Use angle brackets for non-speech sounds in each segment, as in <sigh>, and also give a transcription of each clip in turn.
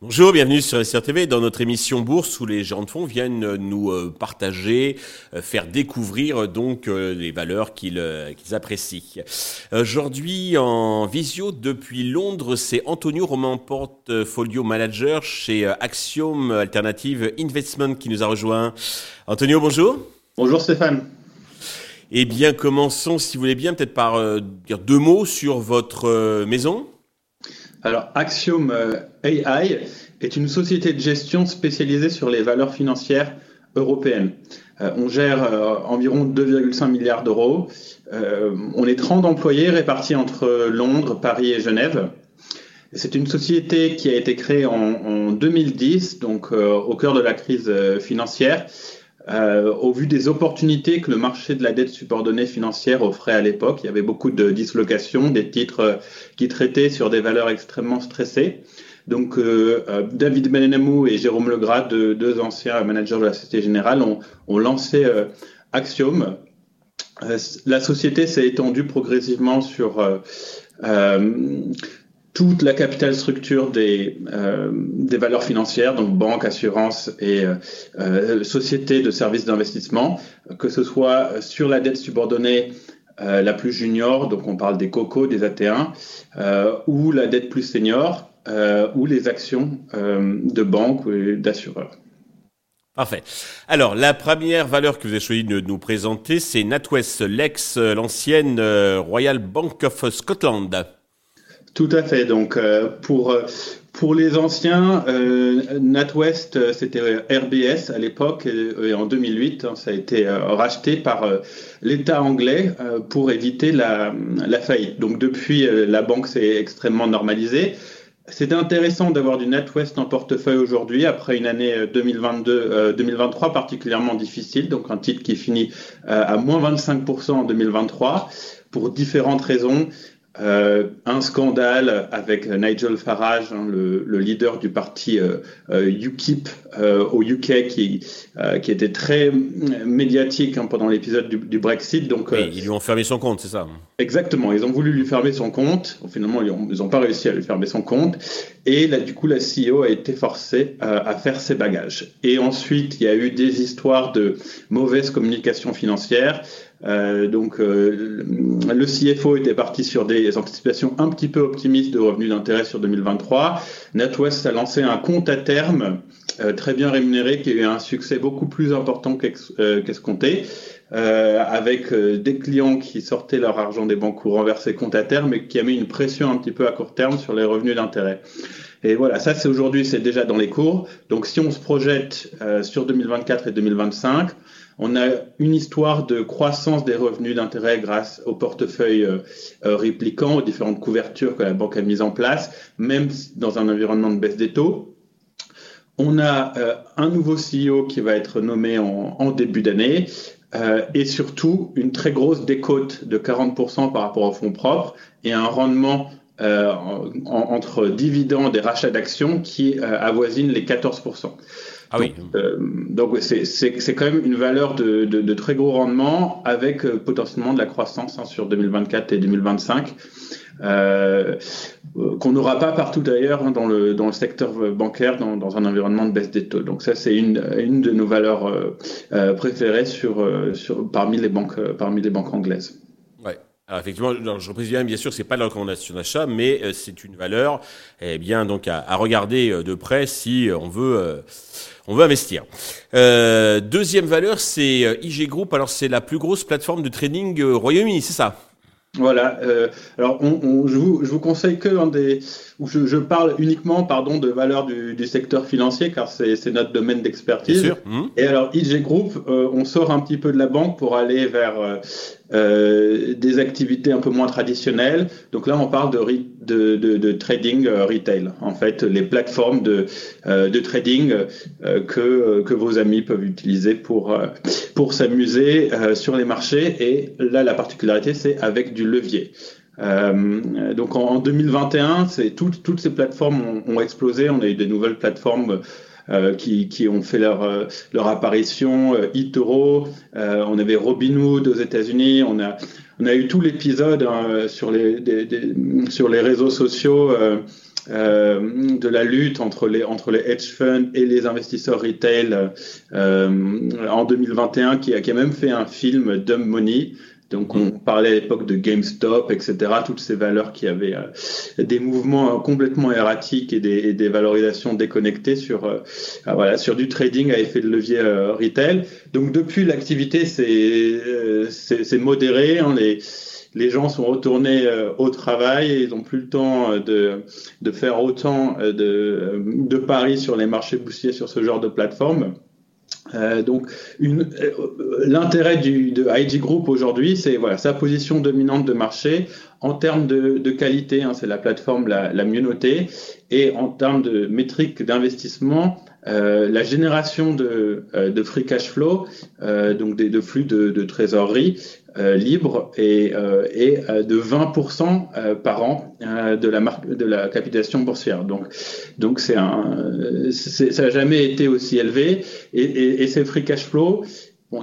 Bonjour, bienvenue sur SRTV dans notre émission Bourse où les gens de fonds viennent nous euh, partager, euh, faire découvrir donc euh, les valeurs qu'ils apprécient. Aujourd'hui en visio depuis Londres, c'est Antonio Roman Portfolio Manager chez Axiom Alternative Investment qui nous a rejoint. Antonio, bonjour. Bonjour Stéphane. Eh bien, commençons, si vous voulez bien, peut-être par dire deux mots sur votre maison. Alors, Axiom AI est une société de gestion spécialisée sur les valeurs financières européennes. Euh, on gère euh, environ 2,5 milliards d'euros. Euh, on est 30 employés répartis entre Londres, Paris et Genève. C'est une société qui a été créée en, en 2010, donc au cœur de la crise financière, euh, au vu des opportunités que le marché de la dette subordonnée financière offrait à l'époque. Il y avait beaucoup de dislocations, des titres qui traitaient sur des valeurs extrêmement stressées. Donc euh, euh, David Benamou et Jérôme Legras, deux, anciens managers de la Société Générale, ont, lancé euh, Axiom. la société s'est étendue progressivement sur toute la capital structure des, euh, des valeurs financières, donc banques, assurances et euh, sociétés de services d'investissement, que ce soit sur la dette subordonnée euh, la plus junior, donc on parle des COCO, des AT1, ou la dette plus senior, euh, ou les actions euh, de banques ou d'assureurs. Parfait. Alors, la première valeur que vous avez choisi de nous présenter, c'est NatWest, l'ex, l'ancienne euh, Royal Bank of Scotland. Tout à fait. Donc, pour, pour les anciens, NatWest, c'était RBS à l'époque, et, en 2008, hein, ça a été racheté par l'État anglais pour éviter la, la, faillite. Donc, depuis, la banque s'est extrêmement normalisée. C'est intéressant d'avoir du NetWest en portefeuille aujourd'hui après une année 2022, euh, 2023 euh, particulièrement difficile, donc un titre qui finit euh, à moins 25% en 2023 pour différentes raisons. Euh, un scandale avec Nigel Farage, hein, le, le, leader du parti euh, euh UKIP euh, au UK, qui, qui était très médiatique hein, pendant l'épisode du, du, Brexit. Donc, ils lui ont fermé son compte, c'est ça Exactement, ils ont voulu lui fermer son compte. Finalement, ils n'ont pas réussi à lui fermer son compte. Et là, du coup, la CEO a été forcée à faire ses bagages. Et ensuite, il y a eu des histoires de mauvaise communication financière. Euh, donc, euh, le CFO était parti sur des anticipations un petit peu optimistes de revenus d'intérêt sur 2023. NatWest a lancé un compte à terme euh, très bien rémunéré qui a eu un succès beaucoup plus important qu'escompté. Euh, avec des clients qui sortaient leur argent des banques ou renversaient compte à terme et qui a mis une pression un petit peu à court terme sur les revenus d'intérêt. Et voilà, ça c'est aujourd'hui, c'est déjà dans les cours. Donc si on se projette sur 2024 et 2025, on a une histoire de croissance des revenus d'intérêt grâce au portefeuille euh, euh, répliquant, aux différentes couvertures que la banque a mises en place, même dans un environnement de baisse des taux. On a euh, un nouveau CEO qui va être nommé en, début d'année et surtout une très grosse décote de 40% par rapport aux fonds propres et un rendement entre dividendes et rachats d'actions qui avoisine les 14%. Ah oui. Euh, donc c'est quand même une valeur de, de, de très gros rendement avec euh, potentiellement de la croissance hein, sur 2024 et 2025. Euh, qu'on n'aura pas partout d'ailleurs hein, dans, le, dans le secteur bancaire, dans, dans, un environnement de baisse des taux. Donc ça, c'est une, une de nos valeurs euh, préférées sur, sur, parmi, les banques, parmi les banques anglaises. Alors effectivement, je précise bien, bien sûr, c'est pas la recommandation d'achat, mais c'est une valeur, eh bien, donc à, à, regarder de près si on veut on veut investir. Euh, deuxième valeur, c'est euh, IG Group. Alors, c'est la plus grosse plateforme de trading au Royaume-Uni, c'est ça? Voilà. Euh, alors, on, je, vous, je, vous, conseille que un des, où je, je, parle uniquement, pardon, de valeur du, du secteur financier, car c'est notre domaine d'expertise. Mmh. Et alors, IG Group, on sort un petit peu de la banque pour aller vers euh, des activités un peu moins traditionnelles. Donc là, on parle de, de, de, de trading euh, retail. En fait, les plateformes de, euh, de trading que, que vos amis peuvent utiliser pour, pour s'amuser sur les marchés. Et là, la particularité, c'est avec du levier. Euh, donc en, 2021, c'est toutes toutes ces plateformes ont, ont, explosé. On a eu des nouvelles plateformes qui, qui, ont fait leur, leur apparition, eToro, on avait Robinhood aux États-Unis, on a, on a eu tout l'épisode hein, sur, les, sur les réseaux sociaux. Euh, de la lutte entre les, entre les hedge funds et les investisseurs retail euh, en 2021, qui a, qui a même fait un film Dumb Money. Donc on mm. parlait à l'époque de GameStop, etc., toutes ces valeurs qui avaient euh, des mouvements complètement erratiques et des, des valorisations déconnectées sur, euh, ah, voilà, sur du trading à effet de levier retail. Donc depuis, l'activité s'est modérée. Hein, les, les gens sont retournés euh, au travail et ils n'ont plus le temps euh, de, de faire autant euh, de, de paris sur les marchés boursiers sur ce genre de plateforme. Euh, donc, l'intérêt de IG Group aujourd'hui, c'est sa position dominante de marché en termes de, qualité. Hein, c'est la plateforme la, la, mieux notée et en termes de métriques d'investissement, euh, la génération de, free cash flow, euh, donc des, de flux de, trésorerie, euh, libre et, euh, euh, de 20% par an de la marque capitalisation boursière. Donc donc c'est un ça n'a jamais été aussi élevé et, ces free cash flow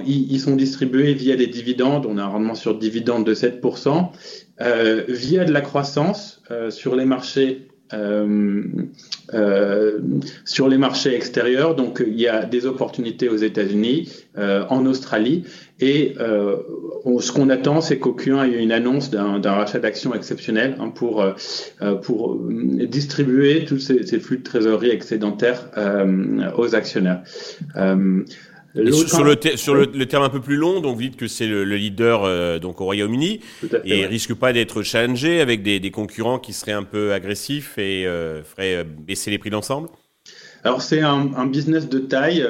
ils, sont distribués via des dividendes. On a un rendement sur dividendes de 7%, euh, via de la croissance euh, sur les marchés euh, euh, sur les marchés extérieurs. Donc, il y a des opportunités aux États-Unis, euh, en Australie, et euh, ce qu'on attend, c'est qu'au Q1, il y ait une annonce d'un rachat d'actions exceptionnel hein, pour euh, distribuer tous ces, flux de trésorerie excédentaires aux actionnaires. Sur, le, sur le, terme un peu plus long, donc vous dites que c'est le, leader euh, donc au Royaume-Uni. Et ouais. risque pas d'être challengé avec des, des, concurrents qui seraient un peu agressifs et euh, feraient euh, baisser les prix d'ensemble? Alors c'est un, un, business de taille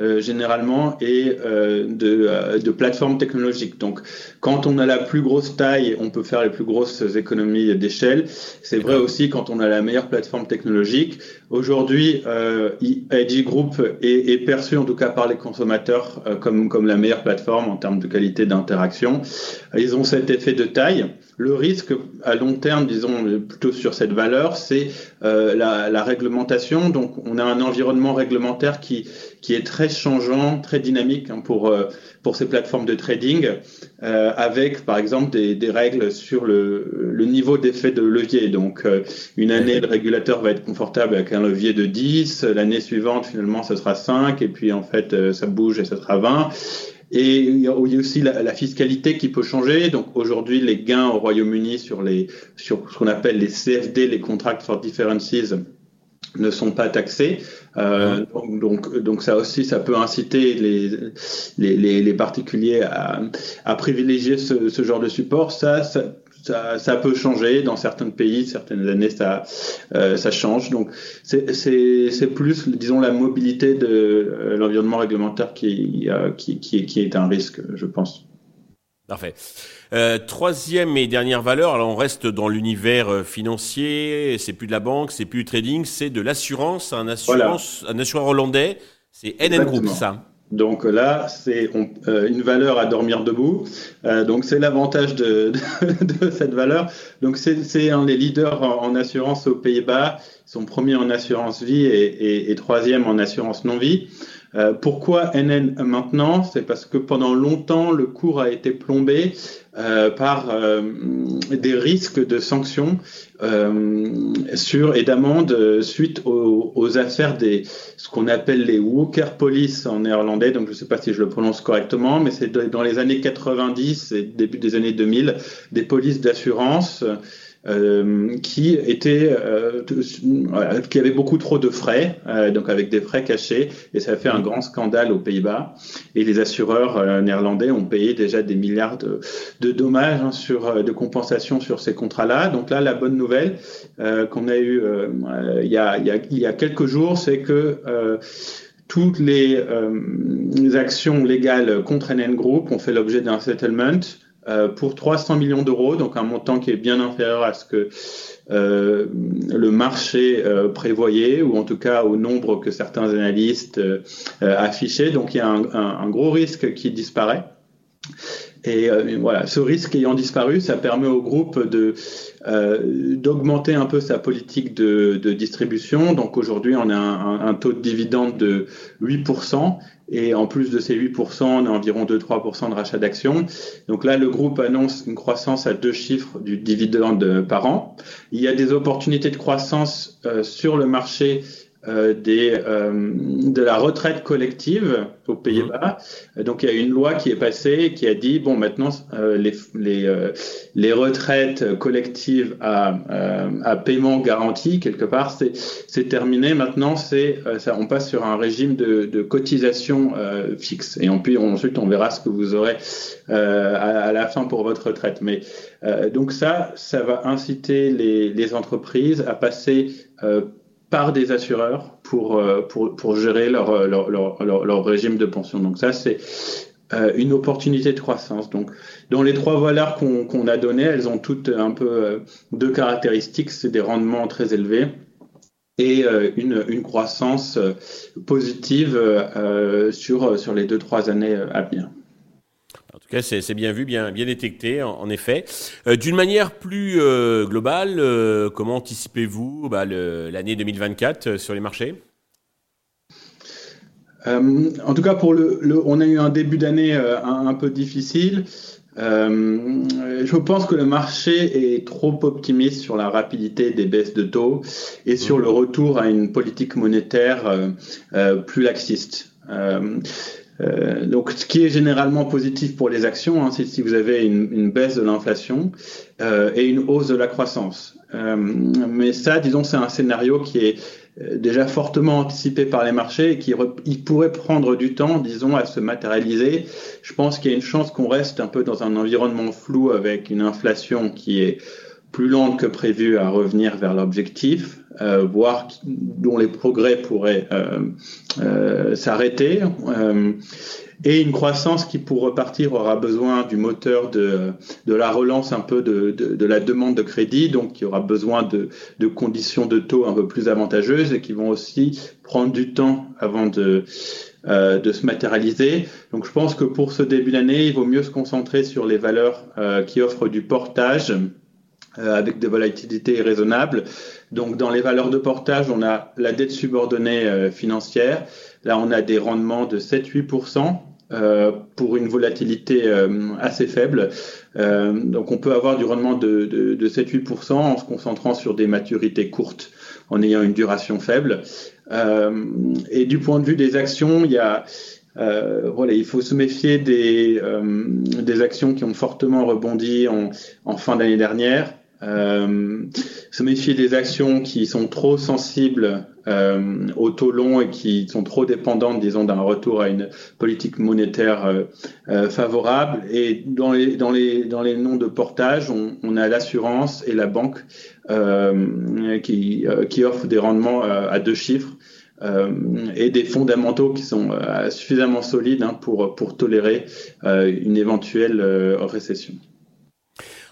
euh, généralement et euh, de, euh, de plateformes technologiques. Donc, quand on a la plus grosse taille, on peut faire les plus grosses économies d'échelle. C'est vrai aussi quand on a la meilleure plateforme technologique. Aujourd'hui, euh, IG Group est, est, perçu, en tout cas par les consommateurs, euh, comme, comme la meilleure plateforme en termes de qualité d'interaction. Ils ont cet effet de taille. Le risque à long terme, disons plutôt sur cette valeur, c'est euh, la, réglementation. Donc, on a un environnement réglementaire qui, est très changeant, très dynamique hein, pour euh, pour ces plateformes de trading, euh, avec par exemple des, règles sur le, le niveau d'effet de levier. Donc, une année, le régulateur va être confortable avec un levier de 10, l'année suivante, finalement, ce sera 5, et puis en fait, ça bouge et ce sera 20. Et il y a aussi la, fiscalité qui peut changer. Donc aujourd'hui, les gains au Royaume-Uni sur les sur ce qu'on appelle les CFD, les Contracts for Differences, ne sont pas taxés. Euh, donc, donc, donc, ça aussi, ça peut inciter les, les, les, particuliers à, à privilégier ce, ce, genre de support. Ça, ça, ça, ça, peut changer dans certains pays, certaines années ça euh, ça change. Donc c'est plus disons la mobilité de euh, l'environnement réglementaire qui, euh, qui, qui, qui est un risque, je pense. Parfait. Euh, troisième et dernière valeur, alors on reste dans l'univers euh, financier, c'est plus de la banque, c'est plus du trading, c'est de l'assurance, un assurance, voilà. un assureur hollandais, c'est NN Group, ça. Donc là, c'est euh, une valeur à dormir debout. Euh, donc c'est l'avantage de, de, <laughs> de, cette valeur. Donc c'est un des leaders en, en assurance aux Pays-Bas. Ils sont premiers en assurance vie et, et, et troisième en assurance non-vie. Euh, pourquoi NN maintenant? C'est parce que pendant longtemps, le cours a été plombé euh, par euh, des risques de sanctions sur et d'amendes suite aux, aux, affaires des ce qu'on appelle les Walker Police en néerlandais. Donc je ne sais pas si je le prononce correctement, mais c'est dans les années 90 et début des années 2000 des polices d'assurance euh, qui était euh, qui avait beaucoup trop de frais, euh, donc avec des frais cachés, et ça a fait un grand scandale aux Pays-Bas. Et les assureurs euh, néerlandais ont payé déjà des milliards de, de dommages hein, sur euh, de compensation sur ces contrats-là. Donc là, la bonne nouvelle qu'on a eu il y a, il, y a, il y a quelques jours, c'est que toutes les, les, actions légales contre NN Group ont fait l'objet d'un settlement euh, pour 300 millions d'euros, donc un montant qui est bien inférieur à ce que euh, le marché euh, prévoyait, ou en tout cas au nombre que certains analystes affichaient. Donc il y a un, gros risque qui disparaît. Et voilà, ce risque ayant disparu, ça permet au groupe de d'augmenter un peu sa politique de, de distribution. Donc aujourd'hui, on a un, un, taux de dividende de 8%. Et en plus de ces 8%, on a environ 2-3% de rachat d'actions. Donc là, le groupe annonce une croissance à deux chiffres du dividende par an. Il y a des opportunités de croissance euh, sur le marché euh, des, euh, de la retraite collective aux Pays-Bas. Donc il y a une loi qui est passée qui a dit bon maintenant euh, les les, les retraites collectives à, à paiement garanti quelque part c'est c'est terminé. Maintenant c'est ça on passe sur un régime de, de cotisation fixe. Et on puis ensuite on verra ce que vous aurez à, à, la fin pour votre retraite. Mais donc ça ça va inciter les les entreprises à passer par des assureurs pour, euh, pour, pour gérer leur, leur, leur, leur, régime de pension. Donc ça, c'est euh, une opportunité de croissance. Donc, dans les trois valeurs qu'on a données, elles ont toutes un peu euh, deux caractéristiques. C'est des rendements très élevés et une, une croissance positive sur, sur les deux, trois années à venir. En tout cas, c'est bien vu, bien, bien détecté, en, effet. Euh, d'une manière plus euh, globale, euh, comment anticipez-vous bah, l'année 2024 sur les marchés? En tout cas, pour le, on a eu un début d'année un, peu difficile. je pense que le marché est trop optimiste sur la rapidité des baisses de taux et sur le retour à une politique monétaire plus laxiste. Euh, donc, ce qui est généralement positif pour les actions, hein, c'est si vous avez une, baisse de l'inflation euh, et une hausse de la croissance. Euh, mais ça, disons, c'est un scénario qui est euh, déjà fortement anticipé par les marchés et qui pourrait prendre du temps, disons, à se matérialiser. Je pense qu'il y a une chance qu'on reste un peu dans un environnement flou avec une inflation qui est plus lente que prévu à revenir vers l'objectif, euh, voire dont les progrès pourraient euh, euh, s'arrêter, euh, et une croissance qui, pour repartir, aura besoin du moteur de, de la relance un peu de, de, de la demande de crédit, donc qui aura besoin de, de, conditions de taux un peu plus avantageuses et qui vont aussi prendre du temps avant de, euh, de se matérialiser. Donc je pense que pour ce début d'année, il vaut mieux se concentrer sur les valeurs euh, qui offrent du portage avec des volatilités raisonnables. Donc dans les valeurs de portage, on a la dette subordonnée euh, financière. Là, on a des rendements de 7-8%. Euh, pour une volatilité assez faible. donc on peut avoir du rendement de, de, de 7-8% en se concentrant sur des maturités courtes, en ayant une duration faible. et du point de vue des actions, il faut se méfier des, actions qui ont fortement rebondi en fin d'année dernière. Euh, se méfier des actions qui sont trop sensibles euh, au taux long et qui sont trop dépendantes, disons, d'un retour à une politique monétaire euh, favorable. Et dans les, noms de portage, on, a l'assurance et la banque qui, offrent des rendements à deux chiffres. et des fondamentaux qui sont suffisamment solides hein, pour tolérer une éventuelle récession.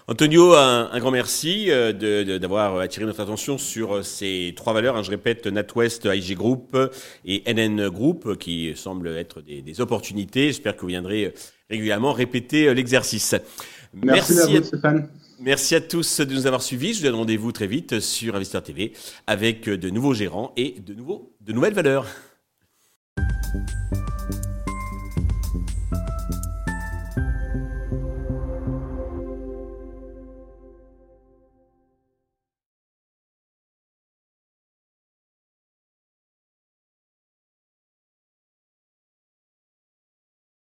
Antonio, un, grand merci euh, d'avoir attiré notre attention sur euh, ces trois valeurs. Hein, je répète, NatWest, IG Group et NN Group, qui semblent être des, opportunités. J'espère que vous viendrez régulièrement répéter euh, l'exercice. Merci, à vous, Stéphane. Merci à tous de nous avoir suivis. Je vous donne rendez-vous très vite sur Investor TV avec de nouveaux gérants et de, nouveaux, de nouvelles valeurs.